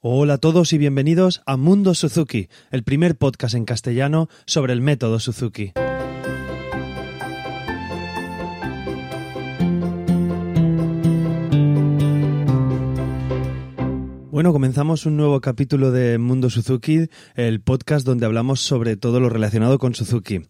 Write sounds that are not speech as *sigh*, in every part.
Hola a todos y bienvenidos a Mundo Suzuki, el primer podcast en castellano sobre el método Suzuki. Bueno, comenzamos un nuevo capítulo de Mundo Suzuki, el podcast donde hablamos sobre todo lo relacionado con Suzuki.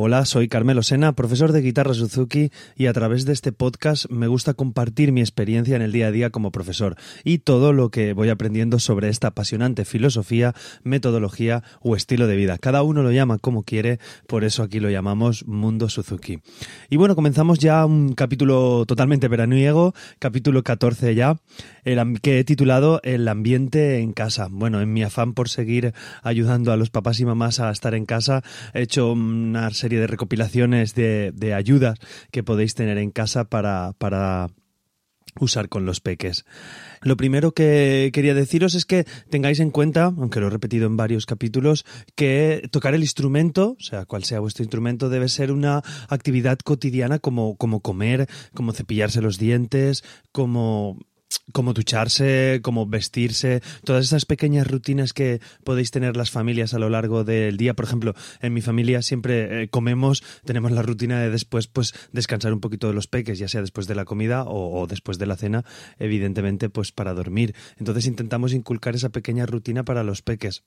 Hola, soy Carmelo Sena, profesor de guitarra Suzuki y a través de este podcast me gusta compartir mi experiencia en el día a día como profesor y todo lo que voy aprendiendo sobre esta apasionante filosofía, metodología o estilo de vida. Cada uno lo llama como quiere, por eso aquí lo llamamos Mundo Suzuki. Y bueno, comenzamos ya un capítulo totalmente veraniego, capítulo 14 ya, el, que he titulado El ambiente en casa. Bueno, en mi afán por seguir ayudando a los papás y mamás a estar en casa, he hecho una serie de recopilaciones de, de ayudas que podéis tener en casa para, para usar con los peques. Lo primero que quería deciros es que tengáis en cuenta, aunque lo he repetido en varios capítulos, que tocar el instrumento, o sea, cual sea vuestro instrumento, debe ser una actividad cotidiana como, como comer, como cepillarse los dientes, como como ducharse, como vestirse, todas esas pequeñas rutinas que podéis tener las familias a lo largo del día. Por ejemplo, en mi familia siempre eh, comemos, tenemos la rutina de después pues descansar un poquito de los peques, ya sea después de la comida o, o después de la cena, evidentemente pues para dormir. Entonces intentamos inculcar esa pequeña rutina para los peques.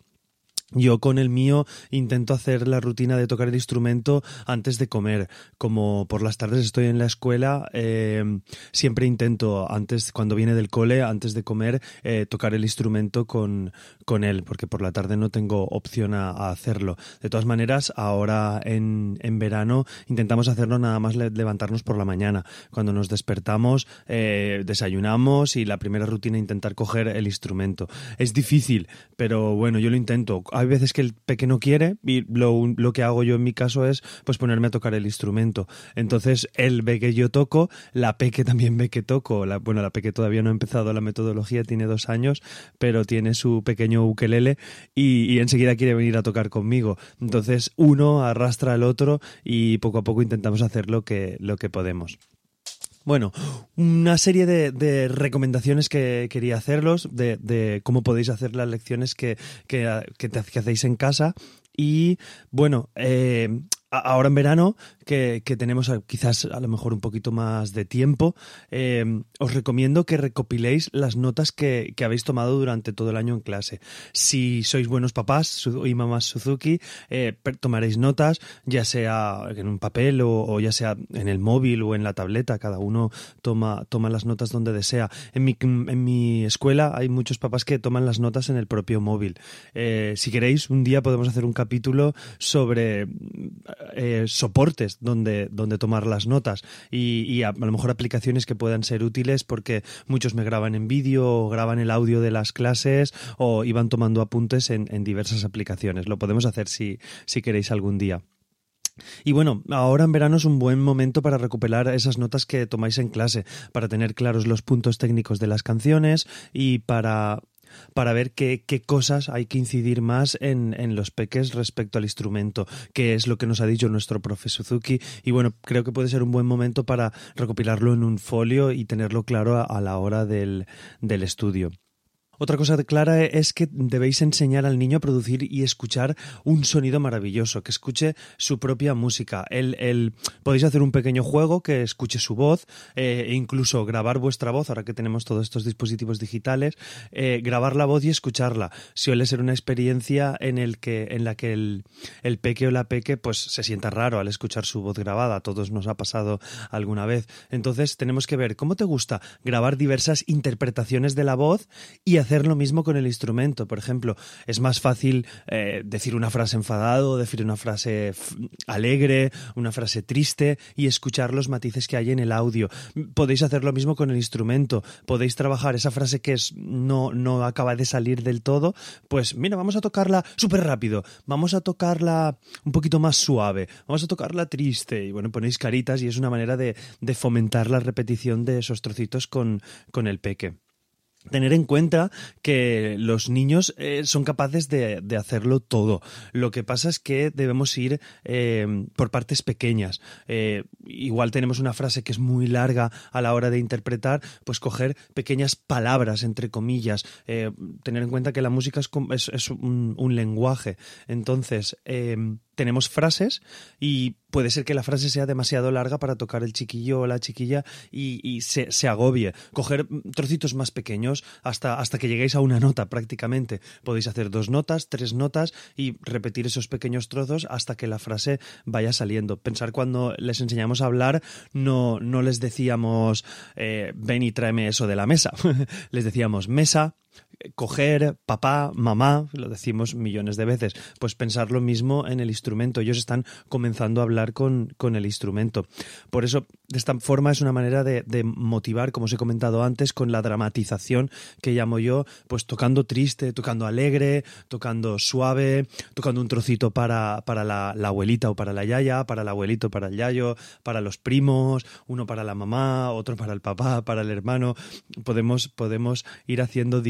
Yo con el mío intento hacer la rutina de tocar el instrumento antes de comer. Como por las tardes estoy en la escuela, eh, siempre intento, antes, cuando viene del cole, antes de comer, eh, tocar el instrumento con, con él, porque por la tarde no tengo opción a, hacerlo. De todas maneras, ahora en, en, verano intentamos hacerlo nada más levantarnos por la mañana. Cuando nos despertamos, eh, desayunamos y la primera rutina intentar coger el instrumento. Es difícil, pero bueno, yo lo intento hay veces que el pequeño quiere y lo, lo, que hago yo en mi caso es pues ponerme a tocar el instrumento. Entonces él ve que yo toco, la peque también ve que toco. La, bueno, la peque todavía no ha empezado la metodología, tiene dos años, pero tiene su pequeño ukelele y, y enseguida quiere venir a tocar conmigo. Entonces uno arrastra al otro y poco a poco intentamos hacer lo que, lo que podemos. Bueno, una serie de, recomendaciones que quería hacerlos, de, de, cómo podéis hacer las lecciones que, que, que, que hacéis en casa. Y bueno, eh, ahora en verano, que, que, tenemos quizás a lo mejor un poquito más de tiempo, eh, os recomiendo que recopiléis las notas que, que, habéis tomado durante todo el año en clase. Si sois buenos papás y mamás Suzuki, eh, tomaréis notas, ya sea en un papel o, ya sea en el móvil o en la tableta, cada uno toma, toma las notas donde desea. En mi, en mi escuela hay muchos papás que toman las notas en el propio móvil. Eh, si queréis, un día podemos hacer un capítulo sobre eh, soportes donde, donde tomar las notas y, a, lo mejor aplicaciones que puedan ser útiles porque muchos me graban en vídeo o graban el audio de las clases o iban tomando apuntes en, en diversas aplicaciones. Lo podemos hacer si, si queréis algún día. Y bueno, ahora en verano es un buen momento para recuperar esas notas que tomáis en clase, para tener claros los puntos técnicos de las canciones y para para ver qué, qué, cosas hay que incidir más en, en, los peques respecto al instrumento, qué es lo que nos ha dicho nuestro profe Suzuki. Y bueno, creo que puede ser un buen momento para recopilarlo en un folio y tenerlo claro a, a la hora del, del estudio. Otra cosa clara es que debéis enseñar al niño a producir y escuchar un sonido maravilloso, que escuche su propia música. El, el, podéis hacer un pequeño juego que escuche su voz, e incluso grabar vuestra voz, ahora que tenemos todos estos dispositivos digitales, eh, grabar la voz y escucharla. Suele ser una experiencia en, el que, en la que el, el peque o la peque pues, se sienta raro al escuchar su voz grabada. A todos nos ha pasado alguna vez. Entonces tenemos que ver cómo te gusta grabar diversas interpretaciones de la voz y hacer hacer lo mismo con el instrumento. Por ejemplo, es más fácil eh, decir una frase enfadado, decir una frase alegre, una frase triste y escuchar los matices que hay en el audio. Podéis hacer lo mismo con el instrumento. Podéis trabajar esa frase que es, no, no acaba de salir del todo. Pues mira, vamos a tocarla súper rápido. Vamos a tocarla un poquito más suave. Vamos a tocarla triste. Y bueno, ponéis caritas y es una manera de, fomentar la repetición de esos trocitos con, con el peque. Tener en cuenta que los niños eh, son capaces de, hacerlo todo. Lo que pasa es que debemos ir eh, por partes pequeñas. Eh, igual tenemos una frase que es muy larga a la hora de interpretar, pues coger pequeñas palabras, entre comillas. tener en cuenta que la música es, un, un, lenguaje. Entonces, tenemos frases y puede ser que la frase sea demasiado larga para tocar el chiquillo o la chiquilla y, se, se, agobie. Coger trocitos más pequeños hasta, hasta que lleguéis a una nota prácticamente. Podéis hacer dos notas, tres notas y repetir esos pequeños trozos hasta que la frase vaya saliendo. Pensar cuando les enseñamos a hablar, no, no les decíamos eh, ven y tráeme eso de la mesa. *laughs* les decíamos mesa, coger, papá, mamá, lo decimos millones de veces, pues pensar lo mismo en el instrumento. Ellos están comenzando a hablar con, con el instrumento. Por eso, de esta forma es una manera de, motivar, como os he comentado antes, con la dramatización que llamo yo, pues tocando triste, tocando alegre, tocando suave, tocando un trocito para, para la, abuelita o para la yaya, para el abuelito, para el yayo, para los primos, uno para la mamá, otro para el papá, para el hermano. Podemos, podemos ir haciendo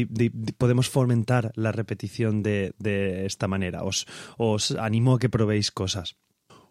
podemos fomentar la repetición de, de esta manera. Os, os animo a que probéis cosas.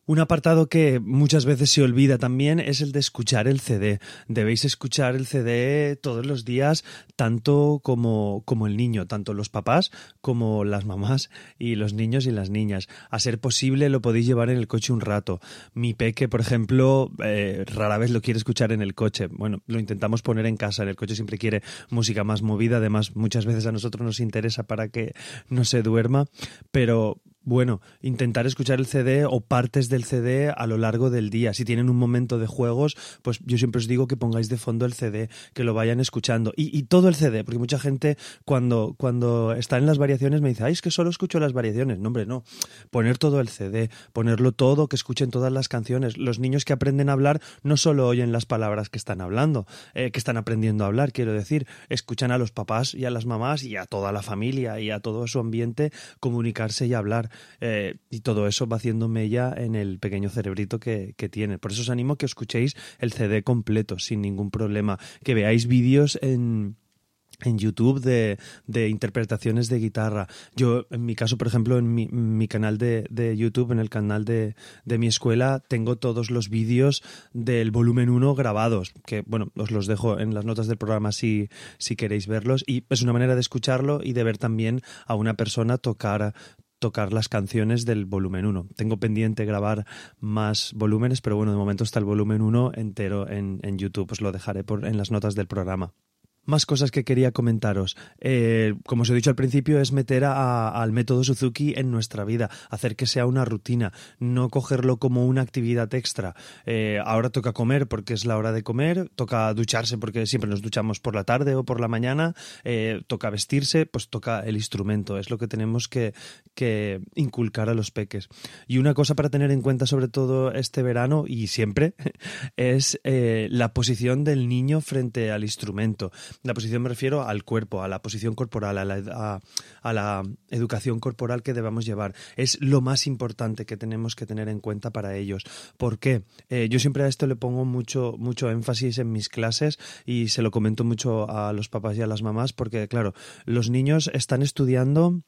Un apartado que muchas veces se olvida también es el de escuchar el CD. Debéis escuchar el CD todos los días, tanto como, como el niño, tanto los papás como las mamás y los niños y las niñas. A ser posible lo podéis llevar en el coche un rato. Mi peque, por ejemplo, eh, rara vez lo quiere escuchar en el coche. Bueno, lo intentamos poner en casa. En el coche siempre quiere música más movida. Además, muchas veces a nosotros nos interesa para que no se duerma. Pero bueno, intentar escuchar el CD o partes del CD a lo largo del día. Si tienen un momento de juegos, pues yo siempre os digo que pongáis de fondo el CD, que lo vayan escuchando. Y, todo el CD, porque mucha gente cuando, cuando está en las variaciones me dice, ay, es que solo escucho las variaciones. No, hombre, no. Poner todo el CD, ponerlo todo, que escuchen todas las canciones. Los niños que aprenden a hablar no solo oyen las palabras que están hablando, eh, que están aprendiendo a hablar, quiero decir, escuchan a los papás y a las mamás y a toda la familia y a todo su ambiente comunicarse y hablar. Eh, y todo eso va haciendo mella en el pequeño cerebrito que, que tiene. Por eso os animo a que escuchéis el CD completo sin ningún problema, que veáis vídeos en en YouTube de, de, interpretaciones de guitarra. Yo, en mi caso, por ejemplo, en mi, canal de, de, YouTube, en el canal de, de, mi escuela, tengo todos los vídeos del volumen 1 grabados, que, bueno, os los dejo en las notas del programa si, si queréis verlos. Y es una manera de escucharlo y de ver también a una persona tocar tocar las canciones del volumen 1. Tengo pendiente grabar más volúmenes, pero bueno, de momento está el volumen 1 entero en, en YouTube. Os lo dejaré por, en las notas del programa. Más cosas que quería comentaros. Eh, como os he dicho al principio, es meter al método Suzuki en nuestra vida, hacer que sea una rutina, no cogerlo como una actividad extra. Eh, ahora toca comer porque es la hora de comer, toca ducharse porque siempre nos duchamos por la tarde o por la mañana, eh, toca vestirse, pues toca el instrumento. Es lo que tenemos que, que inculcar a los peques. Y una cosa para tener en cuenta, sobre todo este verano y siempre, *laughs* es la posición del niño frente al instrumento. La posición me refiero al cuerpo, a la posición corporal, a la, a, la educación corporal que debamos llevar. Es lo más importante que tenemos que tener en cuenta para ellos. ¿Por qué? Eh, yo siempre a esto le pongo mucho, mucho énfasis en mis clases y se lo comento mucho a los papás y a las mamás porque, claro, los niños están estudiando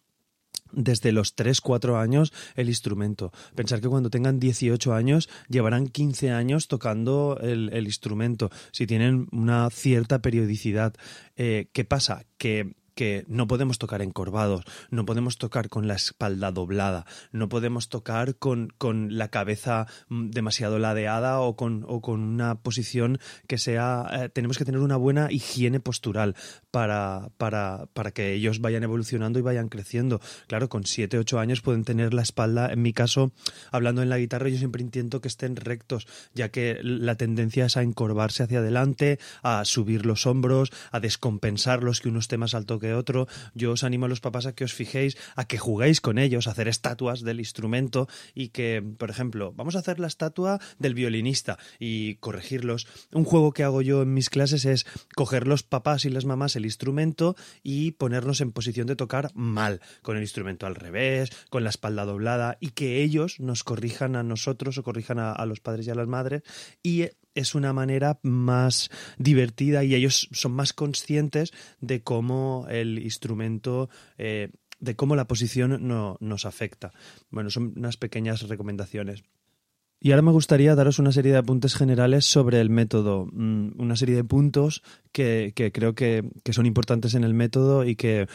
desde los 3, 4 años el instrumento. Pensar que cuando tengan 18 años llevarán 15 años tocando el, instrumento, si tienen una cierta periodicidad. Eh, ¿Qué pasa? Que que no podemos tocar encorvados, no podemos tocar con la espalda doblada, no podemos tocar con, con la cabeza mm, demasiado ladeada o con, o con una posición que sea... Eh, tenemos que tener una buena higiene postural para, para, para que ellos vayan evolucionando y vayan creciendo. Claro, con 7, 8 años pueden tener la espalda, en mi caso, hablando en la guitarra, yo siempre intento que estén rectos, ya que la tendencia es a encorvarse hacia adelante, a subir los hombros, a descompensarlos, que uno esté más alto que otro. Yo os animo a los papás a que os fijéis, a que juguéis con ellos, a hacer estatuas del instrumento y que, por ejemplo, vamos a hacer la estatua del violinista y corregirlos. Un juego que hago yo en mis clases es coger los papás y las mamás el instrumento y ponernos en posición de tocar mal, con el instrumento al revés, con la espalda doblada y que ellos nos corrijan a nosotros o corrijan a, a los padres y a las madres y es una manera más divertida y ellos son más conscientes de cómo el instrumento eh, de cómo la posición no, nos afecta. Bueno, son unas pequeñas recomendaciones. Y ahora me gustaría daros una serie de apuntes generales sobre el método, mm, una serie de puntos que, creo que, son importantes en el método y que eh,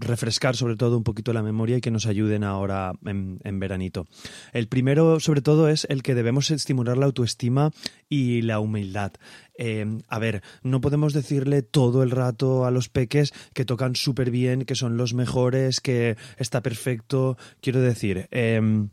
refrescar sobre todo un poquito la memoria y que nos ayuden ahora en, veranito. El primero, sobre todo, es el que debemos estimular la autoestima y la humildad. Eh, a ver, no podemos decirle todo el rato a los peques que tocan súper bien, que son los mejores, que está perfecto. Quiero decir, em,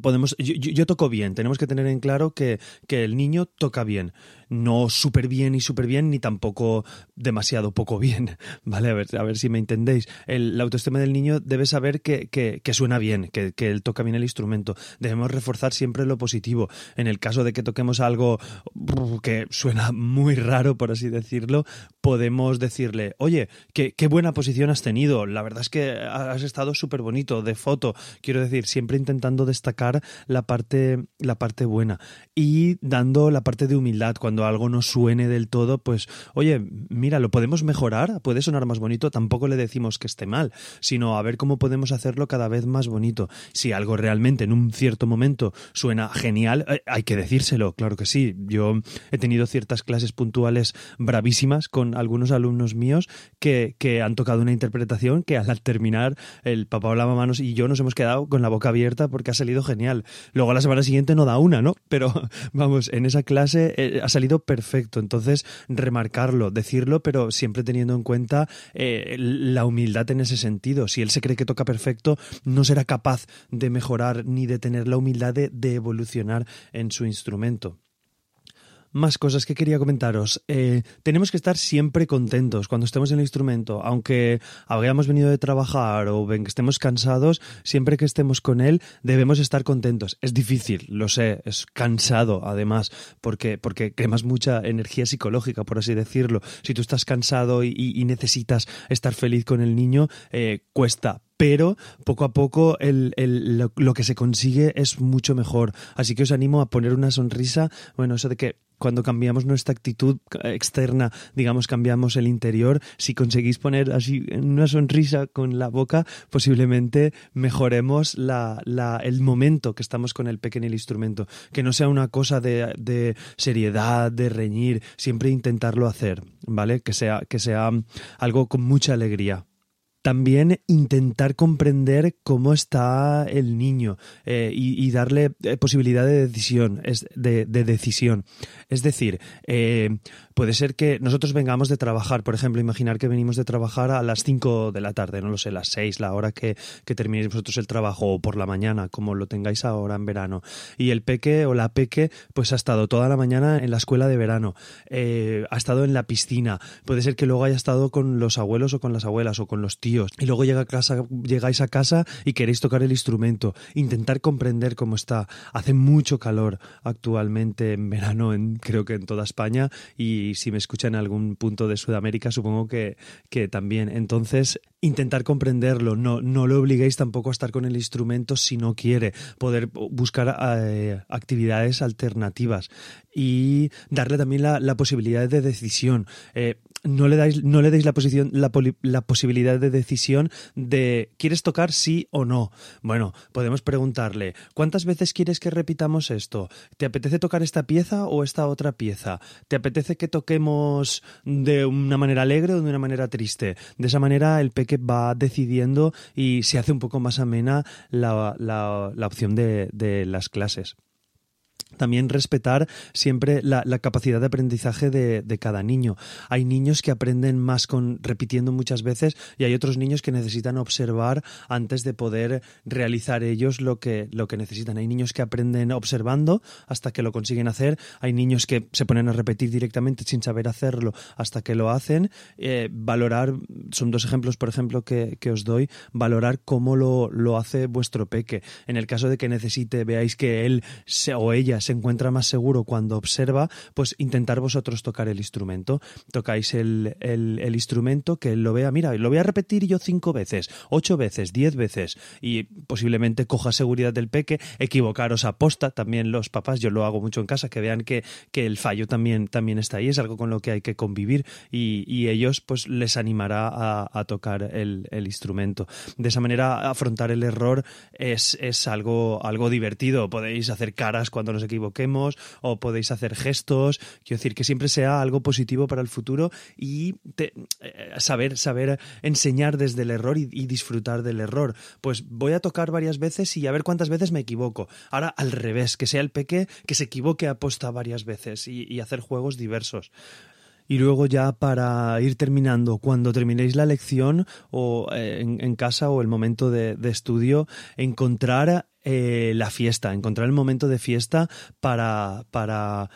podemos yo, yo, toco bien tenemos que tener en claro que, que el niño toca bien no súper bien y súper bien, ni tampoco demasiado poco bien, *laughs* ¿vale? A ver, a ver si me entendéis. El, la autoestima del niño debe saber que, que, que suena bien, que, que, él toca bien el instrumento. Debemos reforzar siempre lo positivo. En el caso de que toquemos algo que suena muy raro, por así decirlo, podemos decirle, oye, qué, qué buena posición has tenido, la verdad es que has estado súper bonito, de foto, quiero decir, siempre intentando destacar la parte, la parte buena y dando la parte de humildad. Cuando algo no suene del todo, pues, oye, mira, lo podemos mejorar, puede sonar más bonito, tampoco le decimos que esté mal, sino a ver cómo podemos hacerlo cada vez más bonito. Si algo realmente en un cierto momento suena genial, eh, hay que decírselo, claro que sí. Yo he tenido ciertas clases puntuales bravísimas con algunos alumnos míos que, que han tocado una interpretación que al terminar el papá o la mamá y yo nos hemos quedado con la boca abierta porque ha salido genial. Luego a la semana siguiente no da una, ¿no? Pero *laughs* vamos, en esa clase eh, ha salido perfecto. Entonces, remarcarlo, decirlo, pero siempre teniendo en cuenta eh, la humildad en ese sentido. Si él se cree que toca perfecto, no será capaz de mejorar ni de tener la humildad de evolucionar en su instrumento. Más cosas que quería comentaros. Eh, tenemos que estar siempre contentos cuando estemos en el instrumento, aunque hayamos venido de trabajar o estemos cansados, siempre que estemos con él debemos estar contentos. Es difícil, lo sé, es cansado además, porque, porque quemas mucha energía psicológica, por así decirlo. Si tú estás cansado y, necesitas estar feliz con el niño, eh, cuesta, pero poco a poco lo, que se consigue es mucho mejor. Así que os animo a poner una sonrisa, bueno, eso de que cuando cambiamos nuestra actitud externa, digamos, cambiamos el interior, si conseguís poner así una sonrisa con la boca, posiblemente mejoremos la, el momento que estamos con el pequeño instrumento. Que no sea una cosa de, de seriedad, de reñir, siempre intentarlo hacer, ¿vale? Que sea, que sea algo con mucha alegría. También intentar comprender cómo está el niño eh, y, darle eh, posibilidad de decisión. Es, de, decisión. es decir, eh, puede ser que nosotros vengamos de trabajar, por ejemplo, imaginar que venimos de trabajar a las 5 de la tarde, no lo sé, las 6, la hora que, que terminéis vosotros el trabajo o por la mañana, como lo tengáis ahora en verano. Y el peque o la peque, pues ha estado toda la mañana en la escuela de verano, ha estado en la piscina, puede ser que luego haya estado con los abuelos o con las abuelas o con los tíos y luego llega a casa, llegáis a casa y queréis tocar el instrumento, intentar comprender cómo está. Hace mucho calor actualmente en verano, en, creo que en toda España y si me escuchan en algún punto de Sudamérica supongo que, que también. Entonces, intentar comprenderlo, no, no lo obliguéis tampoco a estar con el instrumento si no quiere, poder buscar eh, actividades alternativas y darle también la, la posibilidad de decisión. Eh, no le dais, no le deis la, posición, la, posibilidad de decisión de ¿quieres tocar sí o no? Bueno, podemos preguntarle ¿cuántas veces quieres que repitamos esto? ¿Te apetece tocar esta pieza o esta otra pieza? ¿Te apetece que toquemos de una manera alegre o de una manera triste? De esa manera peque va decidiendo y se hace un poco más amena la, la opción de, de las clases. También respetar siempre la, capacidad de aprendizaje de, cada niño. Hay niños que aprenden más con repitiendo muchas veces y hay otros niños que necesitan observar antes de poder realizar ellos lo que, lo que necesitan. Hay niños que aprenden observando hasta que lo consiguen hacer. Hay niños que se ponen a repetir directamente sin saber hacerlo hasta que lo hacen. Eh, valorar, son dos ejemplos, por ejemplo, que, os doy. Valorar cómo lo, lo hace vuestro peque. En el caso de que necesite, veáis que él o ella se encuentra más seguro cuando observa, pues intentar vosotros tocar el instrumento. Tocáis el, el, instrumento, que él lo vea, mira, lo voy a repetir yo cinco veces, ocho veces, diez veces, y posiblemente coja seguridad del peque, equivocaros a posta, también los papás, yo lo hago mucho en casa, que vean que, que el fallo también, también está ahí, es algo con lo que hay que convivir. Y, ellos pues les animará a, tocar el, el, instrumento. De esa manera afrontar el error es, es algo, algo divertido, podéis hacer caras cuando nos equivoquemos o podéis hacer gestos, quiero decir que siempre sea algo positivo para el futuro y eh, saber, saber enseñar desde el error y, disfrutar del error. Pues voy a tocar varias veces y a ver cuántas veces me equivoco. Ahora al revés, que sea el peque que se equivoque aposta varias veces y, hacer juegos diversos. Y luego ya para ir terminando, cuando terminéis la lección o eh, en, casa o el momento de estudio, encontrar eh, la fiesta, encontrar el momento de fiesta para, para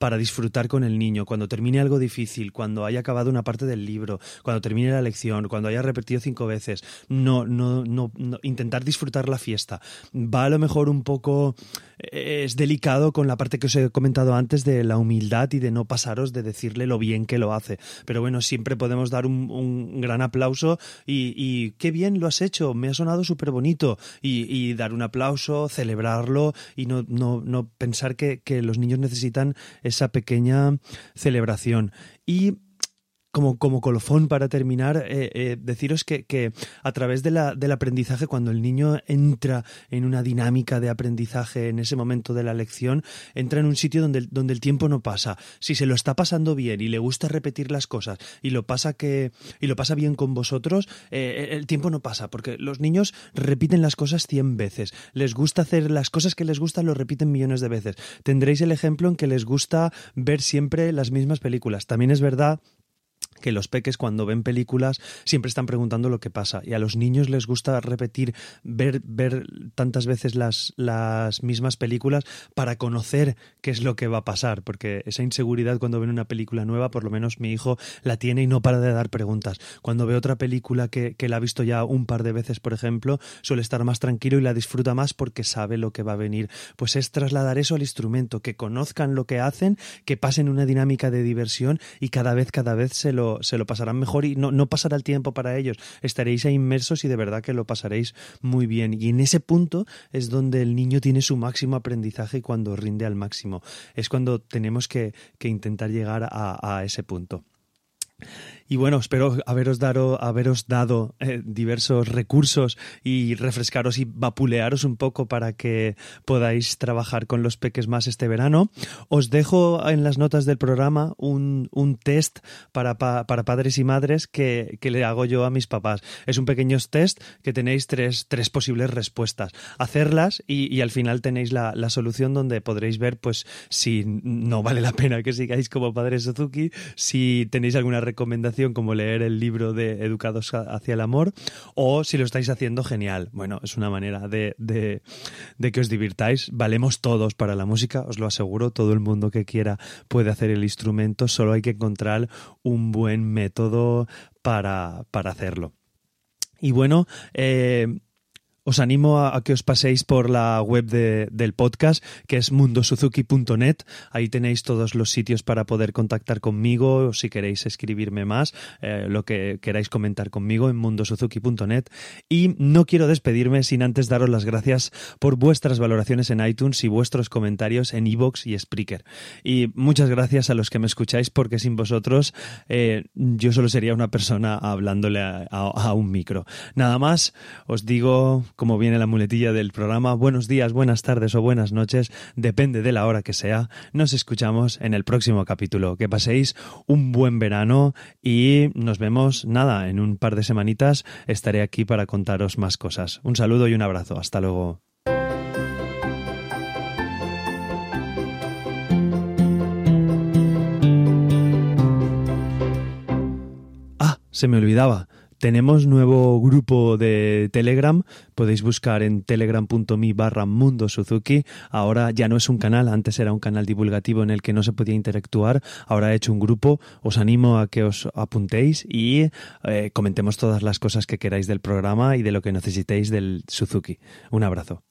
para disfrutar con el niño, cuando termine algo difícil, cuando haya acabado una parte del libro, cuando termine la lección, cuando haya repetido cinco veces, no, no, no, no intentar disfrutar la fiesta. Va a lo mejor un poco es delicado con la parte que os he comentado antes de la humildad y de no pasaros de decirle lo bien que lo hace. Pero bueno, siempre podemos dar un, gran aplauso y, y, qué bien lo has hecho, me ha sonado súper bonito y, y, dar un aplauso, celebrarlo y no, no, no pensar que, que los niños necesitan esa pequeña celebración. Y como, como colofón para terminar, eh, eh, deciros que, que, a través de la, del aprendizaje, cuando el niño entra en una dinámica de aprendizaje en ese momento de la lección, entra en un sitio donde, donde el tiempo no pasa. Si se lo está pasando bien y le gusta repetir las cosas y lo pasa que y lo pasa bien con vosotros, eh, el tiempo no pasa, porque los niños repiten las cosas cien veces. Les gusta hacer las cosas que les gustan, lo repiten millones de veces. Tendréis el ejemplo en que les gusta ver siempre las mismas películas. También es verdad que los peques cuando ven películas siempre están preguntando lo que pasa y a los niños les gusta repetir, ver, ver tantas veces las, las mismas películas para conocer qué es lo que va a pasar, porque esa inseguridad cuando ven una película nueva, por lo menos mi hijo la tiene y no para de dar preguntas. Cuando ve otra película que, que la ha visto ya un par de veces, por ejemplo, suele estar más tranquilo y la disfruta más porque sabe lo que va a venir. Pues es trasladar eso al instrumento, que conozcan lo que hacen, que pasen una dinámica de diversión y cada vez, cada vez se lo se lo pasarán mejor y no, no pasará el tiempo para ellos. Estaréis ahí inmersos y de verdad que lo pasaréis muy bien. Y en ese punto es donde el niño tiene su máximo aprendizaje y cuando rinde al máximo. Es cuando tenemos que, que intentar llegar a, a ese punto. Y bueno, espero haberos dado, haberos dado eh, diversos recursos y refrescaros y vapulearos un poco para que podáis trabajar con los peques más este verano. Os dejo en las notas del programa un, un test para, pa, para, padres y madres que, que, le hago yo a mis papás. Es un pequeño test que tenéis tres, tres posibles respuestas. Hacerlas y, y al final tenéis la, la, solución donde podréis ver pues si no vale la pena que sigáis como padres Suzuki, si tenéis alguna como leer el libro de Educados hacia el Amor, o si lo estáis haciendo, genial. Bueno, es una manera de, de, de que os divirtáis. Valemos todos para la música, os lo aseguro. Todo el mundo que quiera puede hacer el instrumento, solo hay que encontrar un buen método para, para hacerlo. Y bueno, eh, os animo a, que os paséis por la web de, del podcast, que es mundosuzuki.net. Ahí tenéis todos los sitios para poder contactar conmigo, o si queréis escribirme más, eh, lo que queráis comentar conmigo en mundosuzuki.net. Y no quiero despedirme sin antes daros las gracias por vuestras valoraciones en iTunes y vuestros comentarios en iVoox y Spreaker. Y muchas gracias a los que me escucháis, porque sin vosotros eh, yo solo sería una persona hablándole a, a un micro. Nada más, os digo como viene la muletilla del programa, buenos días, buenas tardes o buenas noches, depende de la hora que sea. Nos escuchamos en el próximo capítulo. Que paséis un buen verano y nos vemos, nada, en un par de semanitas estaré aquí para contaros más cosas. Un saludo y un abrazo. Hasta luego. Ah, se me olvidaba. Tenemos nuevo grupo de Telegram, podéis buscar en telegram.me barra Mundo Suzuki. Ahora ya no es un canal, antes era un canal divulgativo en el que no se podía interactuar, ahora he hecho un grupo, os animo a que os apuntéis y eh, comentemos todas las cosas que queráis del programa y de lo que necesitéis del Suzuki. Un abrazo.